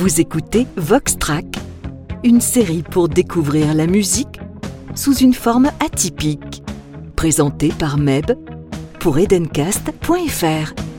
Vous écoutez Vox Track, une série pour découvrir la musique sous une forme atypique, présentée par Meb pour edencast.fr.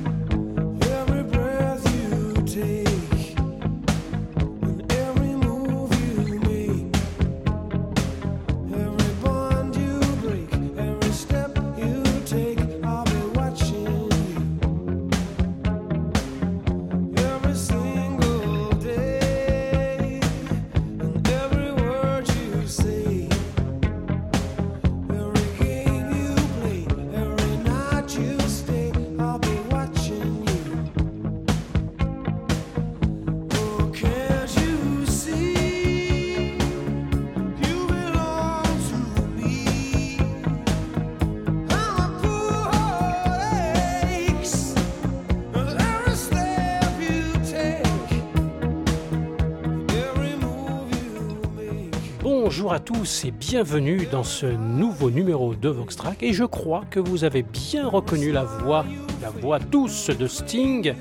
Bonjour à tous et bienvenue dans ce nouveau numéro de Voxtrack et je crois que vous avez bien reconnu la voix, la voix douce de Sting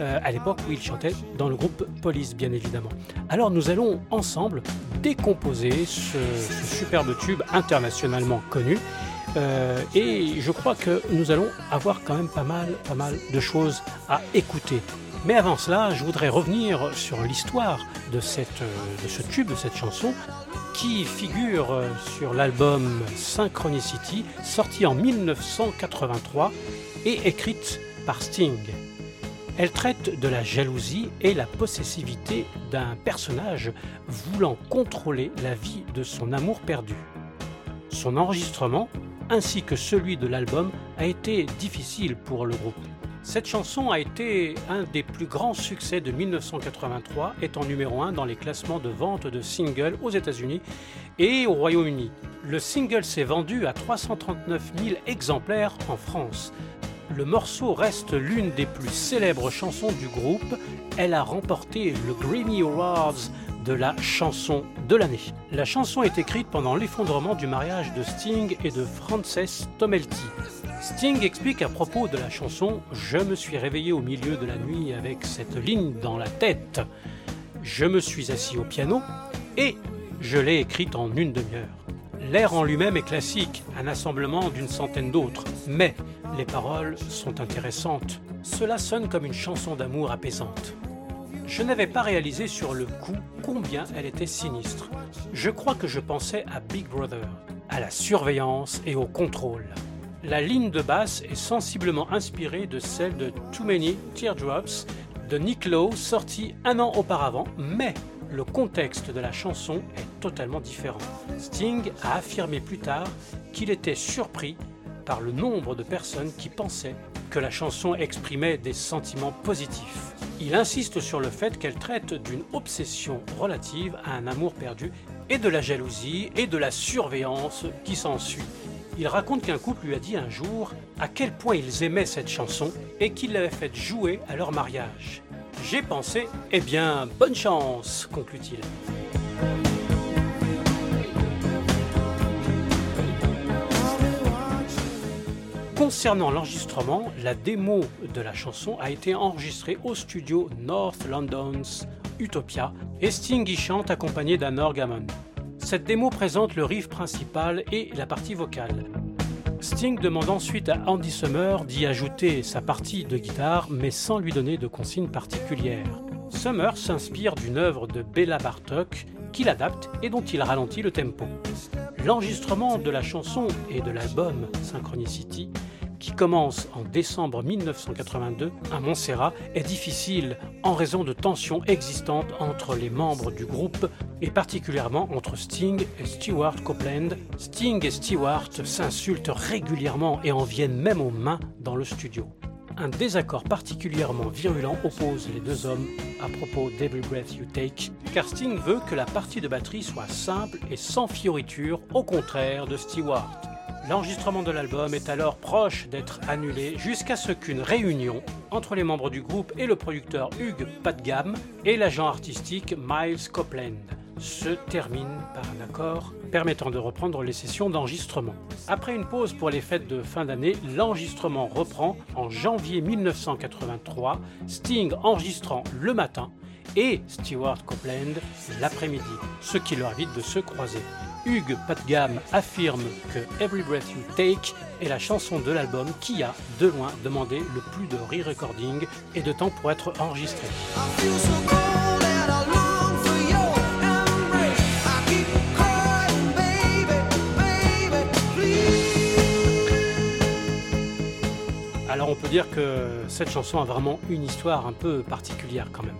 euh, à l'époque où il chantait dans le groupe Police bien évidemment. Alors nous allons ensemble décomposer ce, superbe tube internationalement connu euh, et je crois que nous allons avoir quand même pas mal, pas mal de choses à écouter. Mais avant cela, je voudrais revenir sur l'histoire de, euh, ce tube, de cette chanson, qui figure euh, sur l'album Synchronicity, sorti en 1983 et écrite par Sting. Elle traite de la jalousie et la possessivité d'un personnage voulant contrôler la vie de son amour perdu. Son enregistrement, ainsi que celui de l'album, a été difficile pour le groupe. Cette chanson a été un des plus grands succès de 1983, étant numéro 1 dans les classements de vente de singles aux États-Unis et au Royaume-Uni. Le single s'est vendu à 339 000 exemplaires en France. Le morceau reste l'une des plus célèbres chansons du groupe. Elle a remporté le Grammy Awards de la chanson de l'année. La chanson est écrite pendant l'effondrement du mariage de Sting et de Frances Tomelty. Sting explique à propos de la chanson Je me suis réveillé au milieu de la nuit avec cette ligne dans la tête. Je me suis assis au piano et je l'ai écrite en une demi-heure. L'air en lui-même est classique, un assemblement d'une centaine d'autres, mais les paroles sont intéressantes. Cela sonne comme une chanson d'amour apaisante. Je n'avais pas réalisé sur le coup combien elle était sinistre. Je crois que je pensais à Big Brother, à la surveillance et au contrôle. La ligne de basse est sensiblement inspirée de celle de Too Many Teardrops de Nick Lowe, sorti un an auparavant, mais le contexte de la chanson est totalement différent. Sting a affirmé plus tard qu'il était surpris par le nombre de personnes qui pensaient que la chanson exprimait des sentiments positifs. Il insiste sur le fait qu'elle traite d'une obsession relative à un amour perdu et de la jalousie et de la surveillance qui s'ensuit. Il raconte qu'un couple lui a dit un jour à quel point ils aimaient cette chanson et qu'il l'avait faite jouer à leur mariage. J'ai pensé, eh bien, bonne chance, conclut-il. Concernant l'enregistrement, la démo de la chanson a été enregistrée au studio North London's Utopia et Sting y chante accompagné d'un orgamon. Cette démo présente le riff principal et la partie vocale. Sting demande ensuite à Andy Summer d'y ajouter sa partie de guitare, mais sans lui donner de consignes particulières. Summer s'inspire d'une œuvre de Bella Bartok qu'il adapte et dont il ralentit le tempo. L'enregistrement de la chanson et de l'album Synchronicity, qui commence en décembre 1982 à Montserrat, est difficile en raison de tensions existantes entre les membres du groupe et particulièrement entre Sting et Stewart Copeland. Sting et Stewart s'insultent régulièrement et en viennent même aux mains dans le studio. Un désaccord particulièrement virulent oppose les deux hommes à propos d'Every Breath You Take, car Sting veut que la partie de batterie soit simple et sans fioritures, au contraire de Stewart. L'enregistrement de l'album est alors proche d'être annulé jusqu'à ce qu'une réunion entre les membres du groupe et le producteur Hugh Padgham et l'agent artistique Miles Copeland se termine par un accord permettant de reprendre les sessions d'enregistrement. Après une pause pour les fêtes de fin d'année, l'enregistrement reprend en janvier 1983, Sting enregistrant le matin et Stewart Copeland l'après-midi, ce qui leur évite de se croiser. Hugues Patgam affirme que Every Breath You Take est la chanson de l'album qui a, de loin, demandé le plus de re-recording et de temps pour être enregistré. I feel so cold and I long for your embrace. I keep crying, baby, baby, please. Alors on peut dire que cette chanson a vraiment une histoire un peu particulière quand même.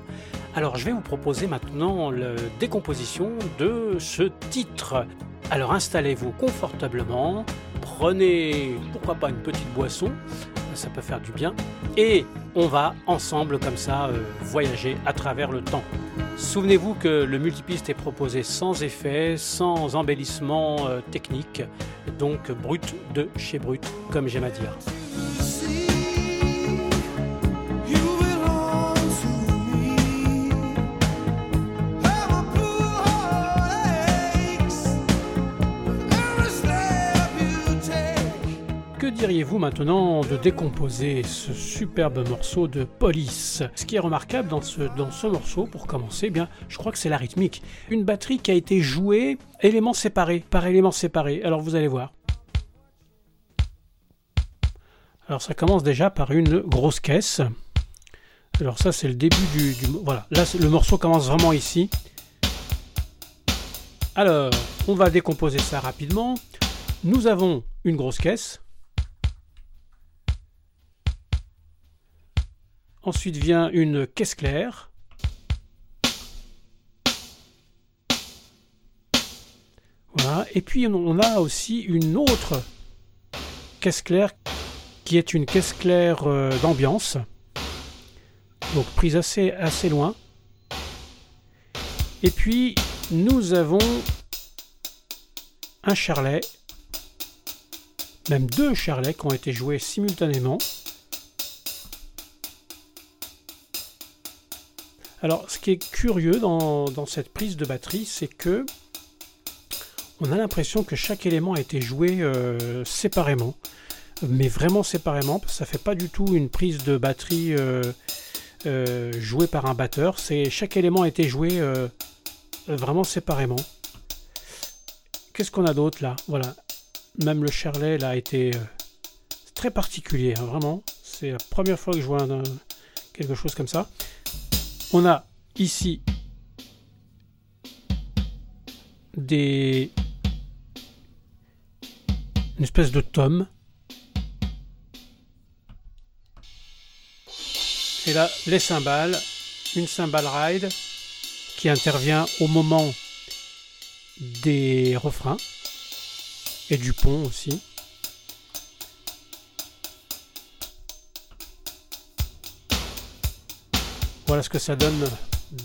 Alors je vais vous proposer maintenant la décomposition de ce titre. Alors installez-vous confortablement, prenez pourquoi pas une petite boisson, ça peut faire du bien, et on va ensemble comme ça euh, voyager à travers le temps. Souvenez-vous que le multipiste est proposé sans effet, sans embellissement euh, technique, donc brut de chez brut, comme j'aime à dire. Diriez-vous maintenant de décomposer ce superbe morceau de Police? Ce qui est remarquable dans ce, dans ce morceau, pour commencer, eh bien, je crois que c'est la rythmique. Une batterie qui a été jouée éléments séparés, par éléments séparés. Alors vous allez voir. Alors ça commence déjà par une grosse caisse. Alors ça c'est le début du, du- voilà. Là le morceau commence vraiment ici. Alors on va décomposer ça rapidement. Nous avons une grosse caisse. Ensuite vient une caisse claire. Voilà. Et puis on- a aussi une autre caisse claire qui est une caisse claire euh, d'ambiance. Donc prise assez, assez loin. Et puis nous avons un charlet, même deux charlets qui ont été joués simultanément. Alors, ce qui est curieux dans, cette prise de batterie, c'est que on a l'impression que chaque élément a été joué euh, séparément, mais vraiment séparément. parce que Ça fait pas du tout une prise de batterie euh, euh, jouée par un batteur. C'est chaque élément a été joué vraiment séparément. Qu'est-ce qu'on a d'autre là? Voilà, même le charlet a été très particulier, hein, vraiment. C'est la première fois que je vois quelque chose comme ça. On a ici des une espèce de tome. Et là, les cymbales, une cymbale ride qui intervient au moment des refrains et du pont aussi. Voilà ce que ça donne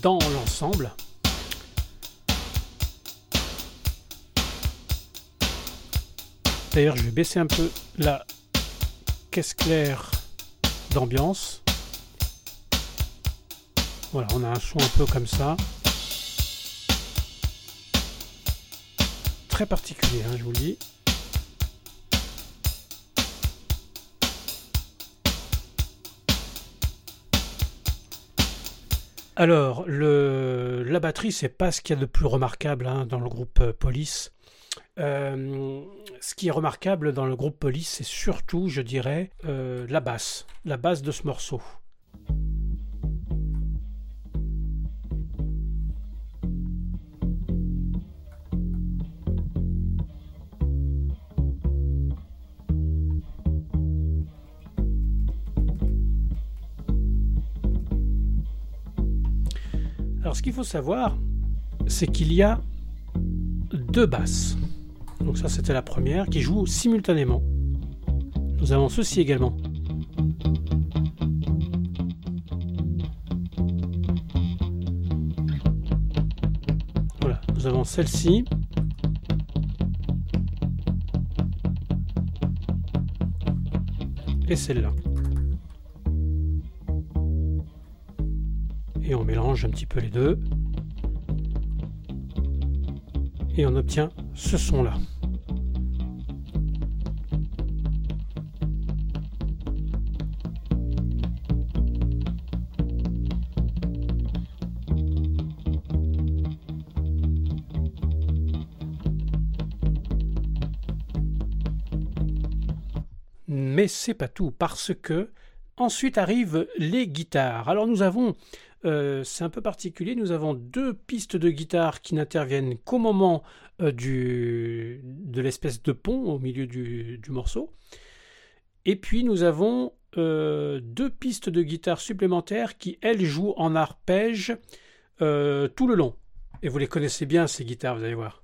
dans l'ensemble. D'ailleurs, je vais baisser un peu la caisse claire d'ambiance. Voilà, on a un son un peu comme ça. Très particulier, hein, je vous le dis. Alors, la batterie, c'est pas ce qu'il y a de plus remarquable hein, dans le groupe euh, Police. Euh, ce qui est remarquable dans le groupe Police, c'est surtout, je dirais, euh, la basse, la basse de ce morceau. Savoir, c'est qu'il y a deux basses. Donc ça, c'était la première qui joue simultanément. Nous avons ceci également. Voilà, nous avons celle-ci. Et celle-là. et on mélange un petit peu les deux et on obtient ce son là. Mais c'est pas tout parce que ensuite arrivent les guitares. Alors nous avons euh, c'est un peu particulier, nous avons deux pistes de guitare qui n'interviennent qu'au moment euh, de l'espèce de pont au milieu du, morceau. Et puis nous avons euh, deux pistes de guitare supplémentaires qui, elles, jouent en arpège tout le long. Et vous les connaissez bien, ces guitares, vous allez voir.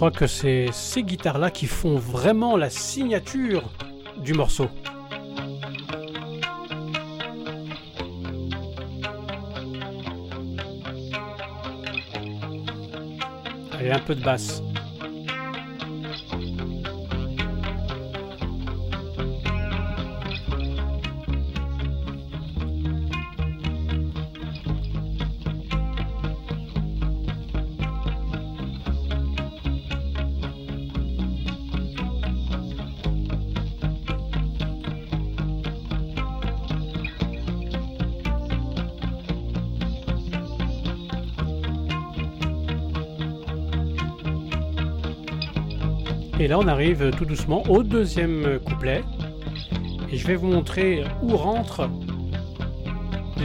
Crois que c'est ces guitares-là qui font vraiment la signature du morceau. Allez, un peu de basse. Et là, on arrive tout doucement au deuxième couplet. Et je vais vous montrer où rentrent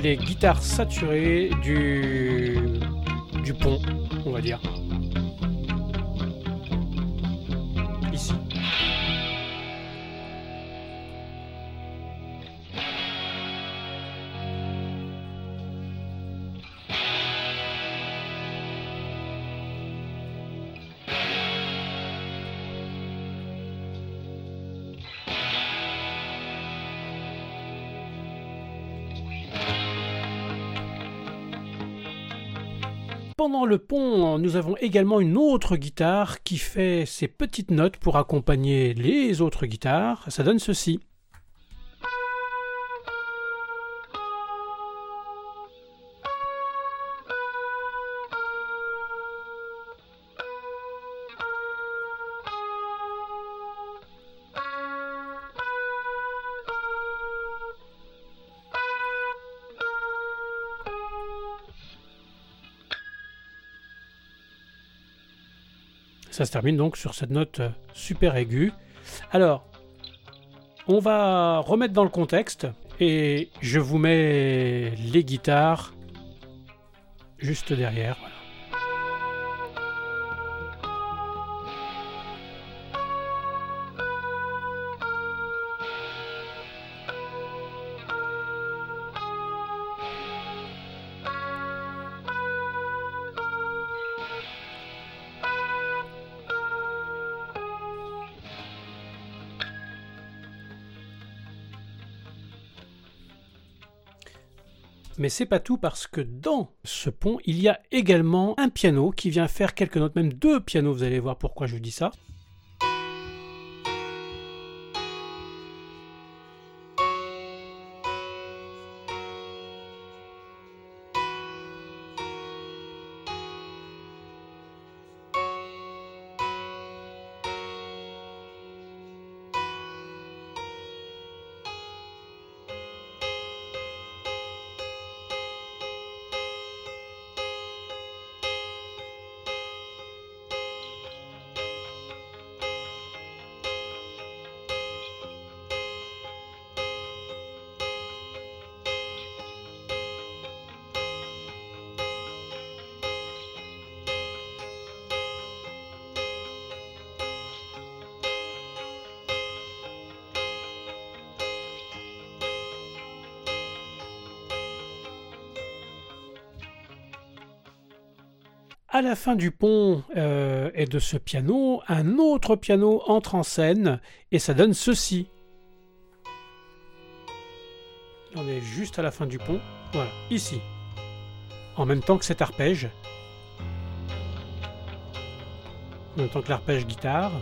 les guitares saturées du, du pont, on va dire. Pendant le pont, nous avons également une autre guitare qui fait ses petites notes pour accompagner les autres guitares. Ça donne ceci. Ça se termine donc sur cette note euh, super aiguë. Alors, on va remettre dans le contexte et je vous mets les guitares juste derrière. Mais c'est pas tout parce que dans ce pont, il y a également un piano qui vient faire quelques notes, même deux pianos, vous allez voir pourquoi je dis ça. À la fin du pont euh, et de ce piano, un autre piano entre en scène et ça donne ceci. On est juste à la fin du pont, voilà, ici. En même temps que cet arpège. En même temps que l'arpège guitare.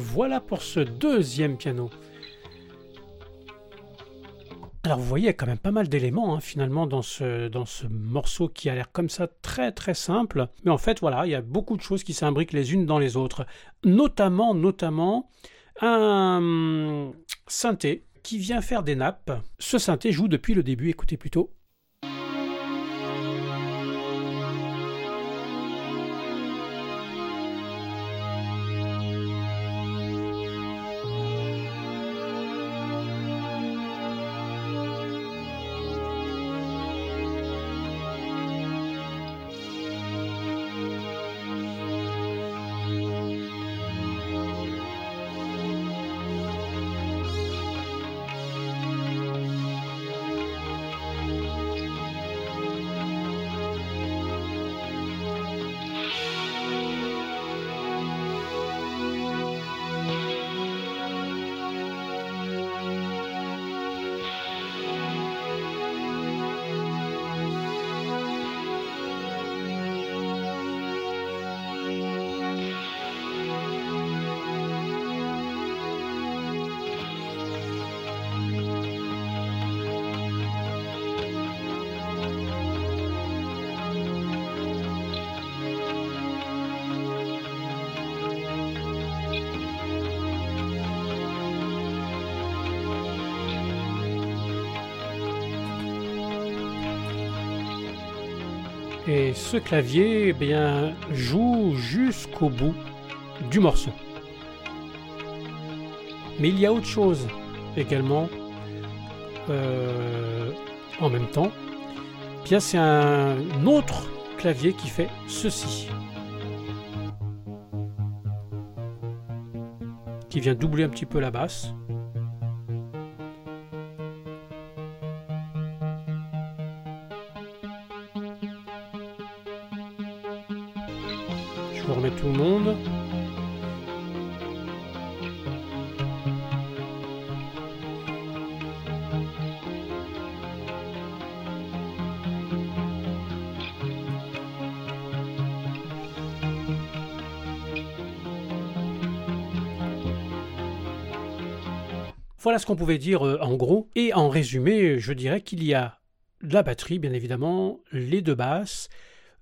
Voilà pour ce deuxième piano. Alors vous voyez, il y a quand même pas mal d'éléments hein, finalement dans ce, dans ce morceau qui a l'air comme ça très très simple. Mais en fait, voilà, il y a beaucoup de choses qui s'imbriquent les unes dans les autres. Notamment, notamment, un synthé qui vient faire des nappes. Ce synthé joue depuis le début, écoutez plutôt. Et ce clavier eh bien, joue jusqu'au bout du morceau. Mais il y a autre chose également euh, en même temps. Bien, c'est un autre clavier qui fait ceci. Qui vient doubler un petit peu la basse. Voilà ce qu'on pouvait dire euh, en gros. Et en résumé, je dirais qu'il y a la batterie, bien évidemment, les deux basses,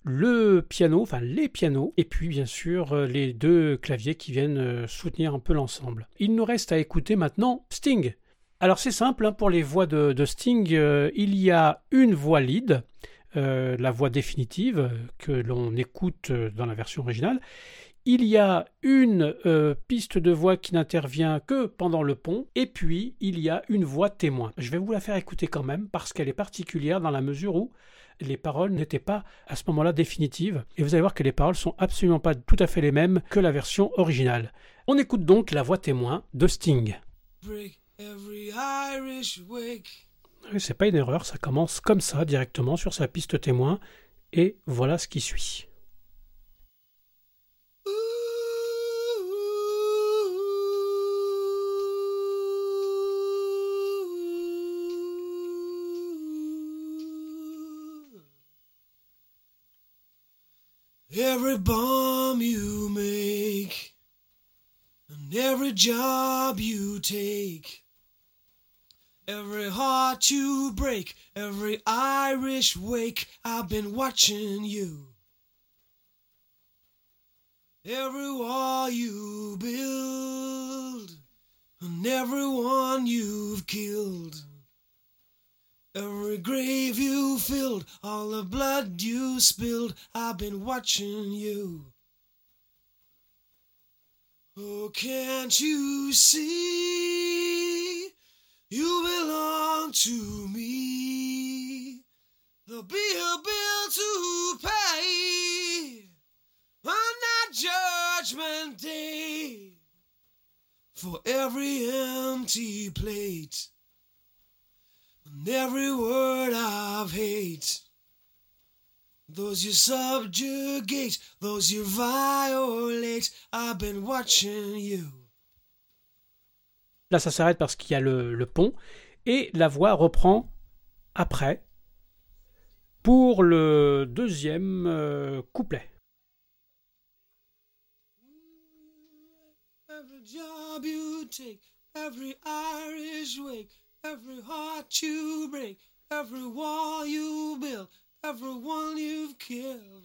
le piano, enfin les pianos, et puis bien sûr euh, les deux claviers qui viennent euh, soutenir un peu l'ensemble. Il nous reste à écouter maintenant Sting. Alors c'est simple, hein, pour les voix de, Sting, il y a une voix lead, la voix définitive que l'on écoute dans la version originale. Il y a une euh, piste de voix qui n'intervient que pendant le pont, et puis il y a une voix témoin. Je vais vous la faire écouter quand même parce qu'elle est particulière dans la mesure où les paroles n'étaient pas à ce moment-là définitives, et vous allez voir que les paroles sont absolument pas tout à fait les mêmes que la version originale. On écoute donc la voix témoin de Sting. C'est pas une erreur, ça commence comme ça directement sur sa piste témoin, et voilà ce qui suit. Every bomb you make, and every job you take, every heart you break, every Irish wake, I've been watching you. Every wall you build, and everyone you've killed. Every grave you filled, all the blood you spilled, I've been watching you. Oh, can't you see? You belong to me. There'll be a bill to pay on that judgment day for every empty plate. And every word of hate, those you subjugate, those you violate, I've been watching you. Là, ça s'arrête parce qu'il y a le, le pont, et la voix reprend après pour le deuxième euh, couplet. Every job you take, every Irish wake, every heart you break, every wall you build, everyone you've killed.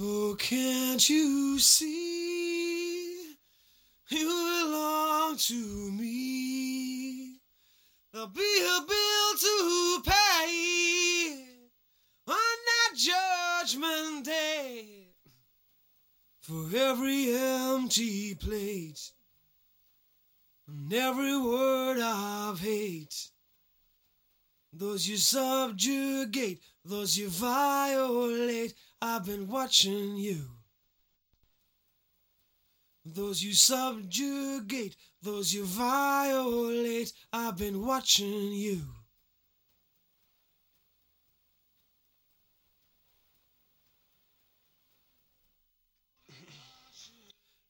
Oh, can't you see? To me. There'll be a bill to pay on that judgment day for every empty plate and every word of hate. Those you subjugate, those you violate, I've been watching you. Those you subjugate, those you violate, I've been watching you.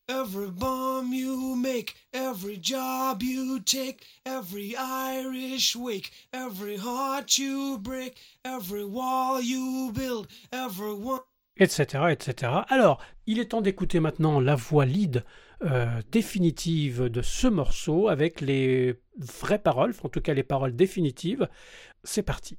Every bomb you make, every job you take, every Irish wake, every heart you break, every wall you build, every one. Etc., etc. Alors, il est temps d'écouter maintenant la voix lead euh, définitive de ce morceau avec les vraies paroles, en tout cas les paroles définitives. C'est parti.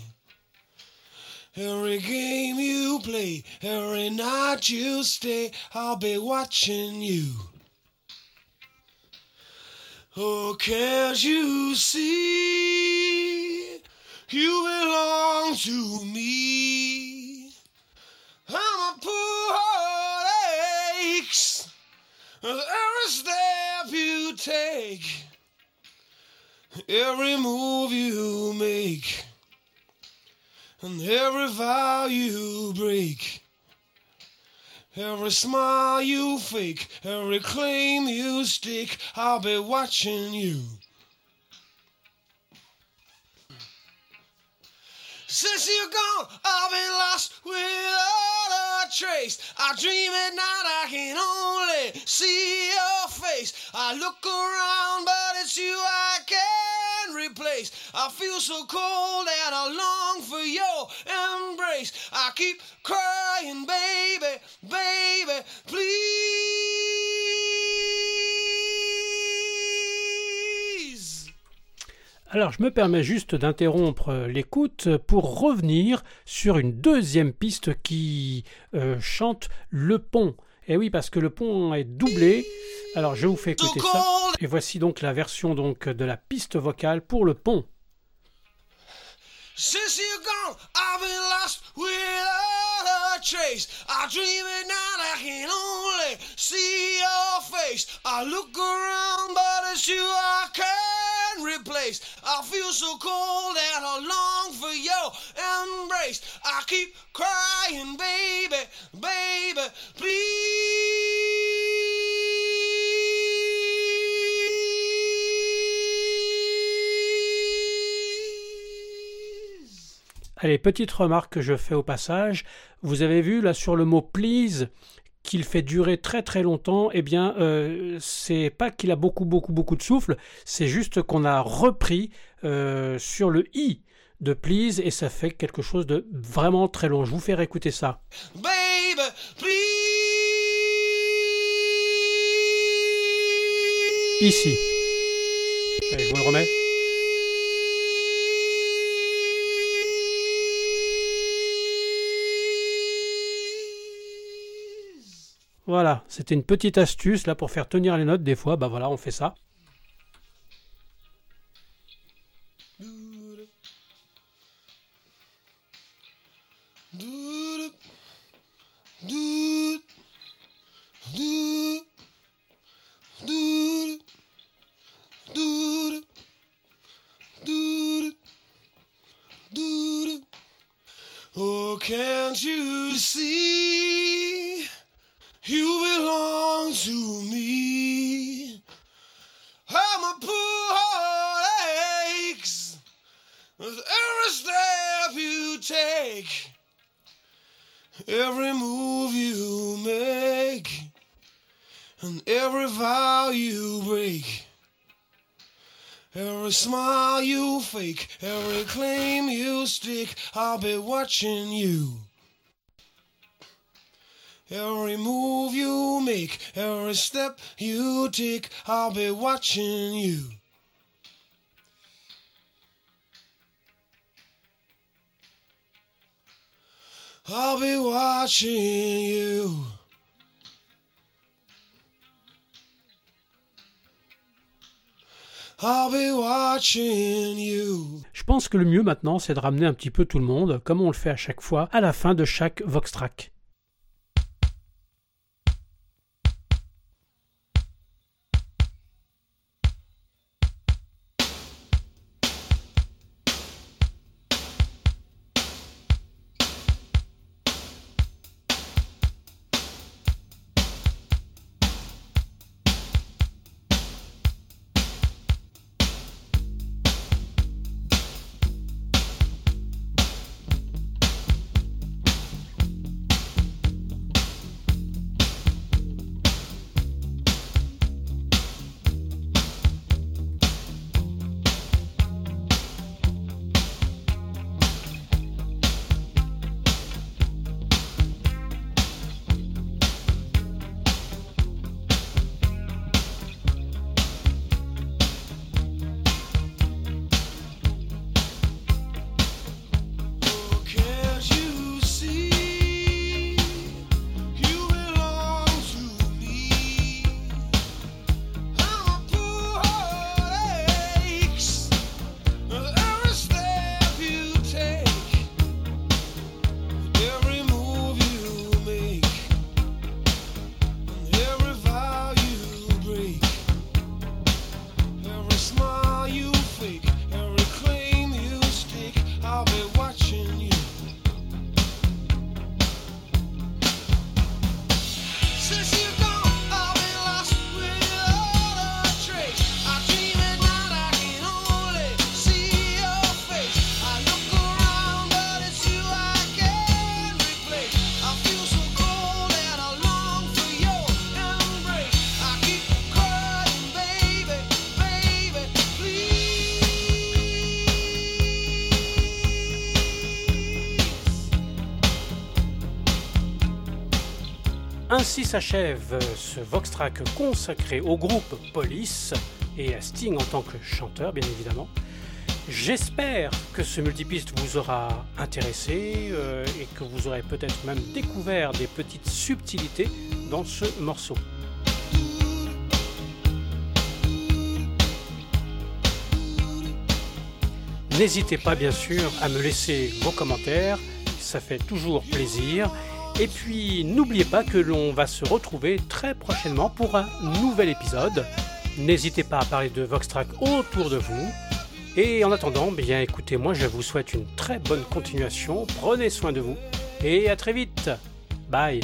every game you play, every night you stay, I'll be watching you. Oh, can't you see? You belong to me. I'm a poor heart aches. with Every step you take, every move you make, and every vow you break. Every smile you fake, every claim you stick, I'll be watching you. Since you're gone, I've been lost without a trace. I dream at night, I can only see your face. I look around, but it's you I can't replace. I feel so cold and I long for your embrace. I keep crying, baby, baby, please. Alors, je me permets juste d'interrompre l'écoute pour revenir sur une deuxième piste qui euh, chante le pont. Et oui, parce que le pont est doublé. Alors, je vous fais écouter ça. Et voici donc la version donc de la piste vocale pour le pont. Since you're gone, I've been lost without a trace. I dream at night, I can only see your face. I look around, but it's you I can't replace. I feel so cold and I long for your embrace. I keep crying, baby, baby, please. Allez, petite remarque que je fais au passage. Vous avez vu là sur le mot please qu'il fait durer très très longtemps. Eh bien, euh, c'est pas qu'il a beaucoup beaucoup beaucoup de souffle, c'est juste qu'on a repris euh, sur le i de please et ça fait quelque chose de vraiment très long. Je vous fais réécouter ça. Baby, please. Ici. Allez, je vous le remets. Voilà, c'était une petite astuce là pour faire tenir les notes des fois. Bah voilà, on fait ça. Oh, Every smile you fake, every claim you stick, I'll be watching you. Every move you make, every step you take, I'll be watching you. I'll be watching you. Je pense que le mieux maintenant, c'est de ramener un petit peu tout le monde, comme on le fait à chaque fois, à la fin de chaque Vox Track. S'achève ce Vox Track consacré au groupe Police et à Sting en tant que chanteur, bien évidemment. J'espère que ce multipiste vous aura intéressé euh, et que vous aurez peut-être même découvert des petites subtilités dans ce morceau. N'hésitez pas bien sûr à me laisser vos commentaires, ça fait toujours plaisir. Et puis n'oubliez pas que l'on va se retrouver très prochainement pour un nouvel épisode. N'hésitez pas à parler de Voxtrack autour de vous. Et en attendant, bien écoutez, moi je vous souhaite une très bonne continuation. Prenez soin de vous et à très vite. Bye.